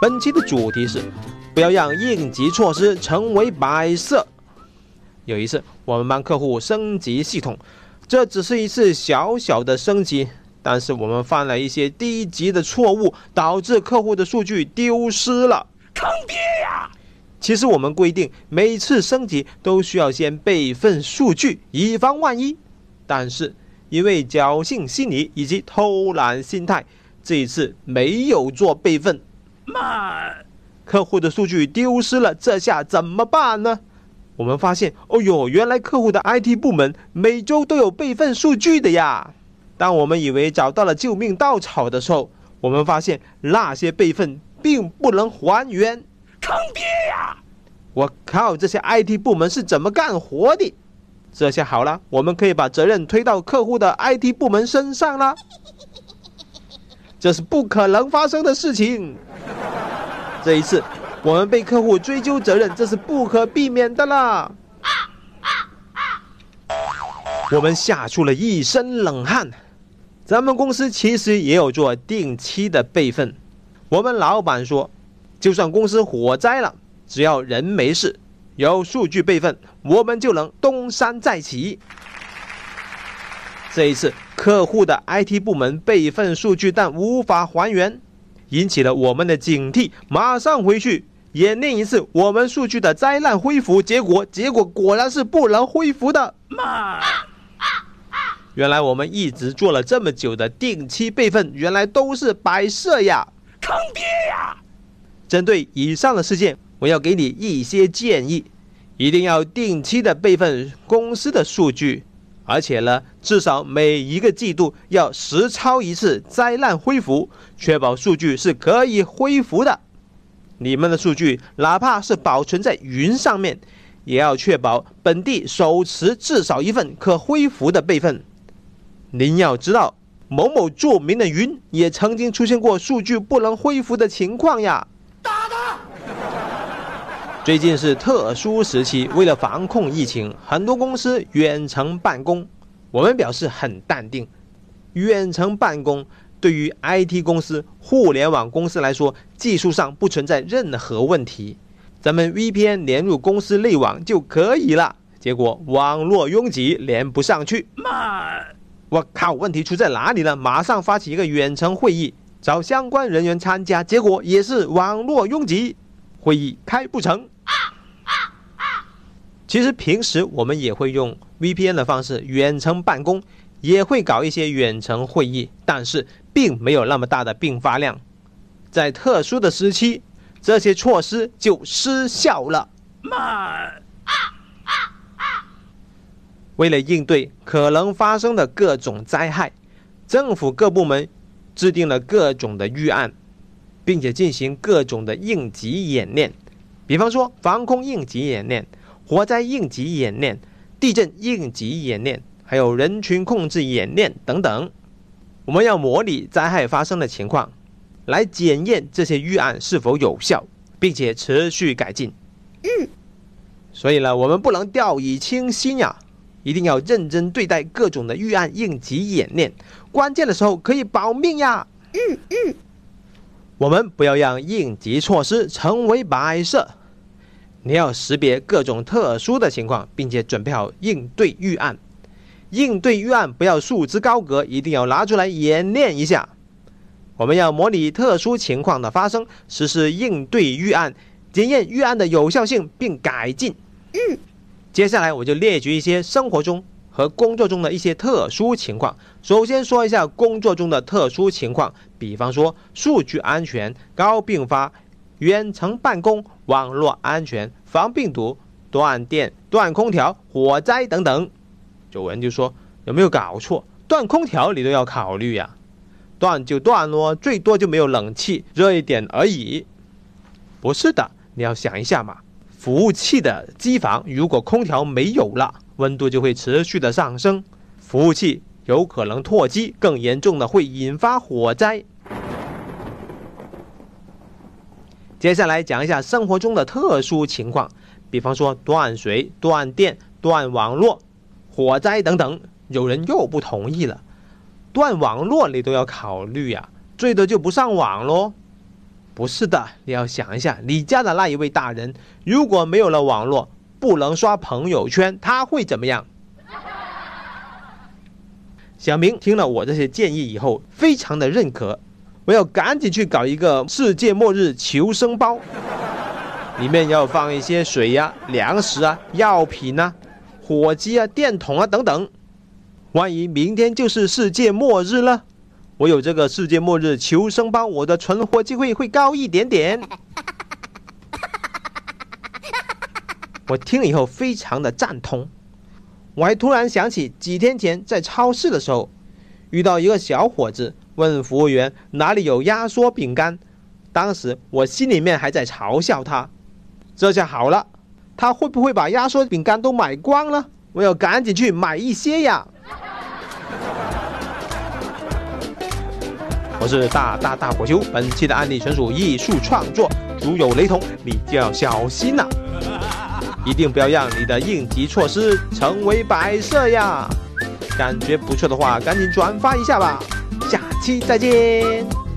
本期的主题是不要让应急措施成为摆设。有一次，我们帮客户升级系统，这只是一次小小的升级，但是我们犯了一些低级的错误，导致客户的数据丢失了。坑爹呀！其实我们规定每次升级都需要先备份数据，以防万一。但是因为侥幸心理以及偷懒心态，这一次没有做备份。妈，客户的数据丢失了，这下怎么办呢？我们发现，哦呦，原来客户的 IT 部门每周都有备份数据的呀。当我们以为找到了救命稻草的时候，我们发现那些备份并不能还原。坑爹呀！我靠，这些 IT 部门是怎么干活的？这下好了，我们可以把责任推到客户的 IT 部门身上了。这是不可能发生的事情。这一次，我们被客户追究责任，这是不可避免的啦。我们吓出了一身冷汗。咱们公司其实也有做定期的备份。我们老板说，就算公司火灾了，只要人没事，有数据备份，我们就能东山再起。这一次，客户的 IT 部门备份数据，但无法还原。引起了我们的警惕，马上回去演练一次我们数据的灾难恢复结果。结果果然是不能恢复的。妈！原来我们一直做了这么久的定期备份，原来都是摆设呀！坑爹呀！针对以上的事件，我要给你一些建议：一定要定期的备份公司的数据。而且呢，至少每一个季度要实操一次灾难恢复，确保数据是可以恢复的。你们的数据哪怕是保存在云上面，也要确保本地手持至少一份可恢复的备份。您要知道，某某著名的云也曾经出现过数据不能恢复的情况呀。最近是特殊时期，为了防控疫情，很多公司远程办公。我们表示很淡定，远程办公对于 IT 公司、互联网公司来说，技术上不存在任何问题。咱们 VPN 连入公司内网就可以了。结果网络拥挤，连不上去。妈，我靠！问题出在哪里呢？马上发起一个远程会议，找相关人员参加，结果也是网络拥挤。会议开不成。其实平时我们也会用 VPN 的方式远程办公，也会搞一些远程会议，但是并没有那么大的并发量。在特殊的时期，这些措施就失效了。妈！为了应对可能发生的各种灾害，政府各部门制定了各种的预案。并且进行各种的应急演练，比方说防空应急演练、火灾应急演练、地震应急演练，还有人群控制演练等等。我们要模拟灾害发生的情况，来检验这些预案是否有效，并且持续改进。嗯，所以呢，我们不能掉以轻心呀，一定要认真对待各种的预案应急演练，关键的时候可以保命呀。嗯嗯。我们不要让应急措施成为摆设，你要识别各种特殊的情况，并且准备好应对预案。应对预案不要束之高阁，一定要拿出来演练一下。我们要模拟特殊情况的发生，实施应对预案，检验预案的有效性并改进。嗯，接下来我就列举一些生活中。和工作中的一些特殊情况，首先说一下工作中的特殊情况，比方说数据安全、高并发、远程办公、网络安全、防病毒、断电、断空调、火灾等等。有人就说有没有搞错？断空调你都要考虑呀？断就断咯，最多就没有冷气热一点而已。不是的，你要想一下嘛，服务器的机房如果空调没有了。温度就会持续的上升，服务器有可能脱机，更严重的会引发火灾。接下来讲一下生活中的特殊情况，比方说断水、断电、断网络、火灾等等。有人又不同意了，断网络你都要考虑呀，最多就不上网喽。不是的，你要想一下，你家的那一位大人，如果没有了网络，不能刷朋友圈，他会怎么样？小明听了我这些建议以后，非常的认可。我要赶紧去搞一个世界末日求生包，里面要放一些水呀、粮食啊、药品啊、火机啊、电筒啊等等。万一明天就是世界末日了，我有这个世界末日求生包，我的存活机会会高一点点。我听了以后非常的赞同。我还突然想起几天前在超市的时候，遇到一个小伙子。问服务员哪里有压缩饼干？当时我心里面还在嘲笑他，这下好了，他会不会把压缩饼干都买光了？我要赶紧去买一些呀！我是大大大火球，本期的案例纯属艺术创作，如有雷同，你就要小心了，一定不要让你的应急措施成为摆设呀！感觉不错的话，赶紧转发一下吧。期再见。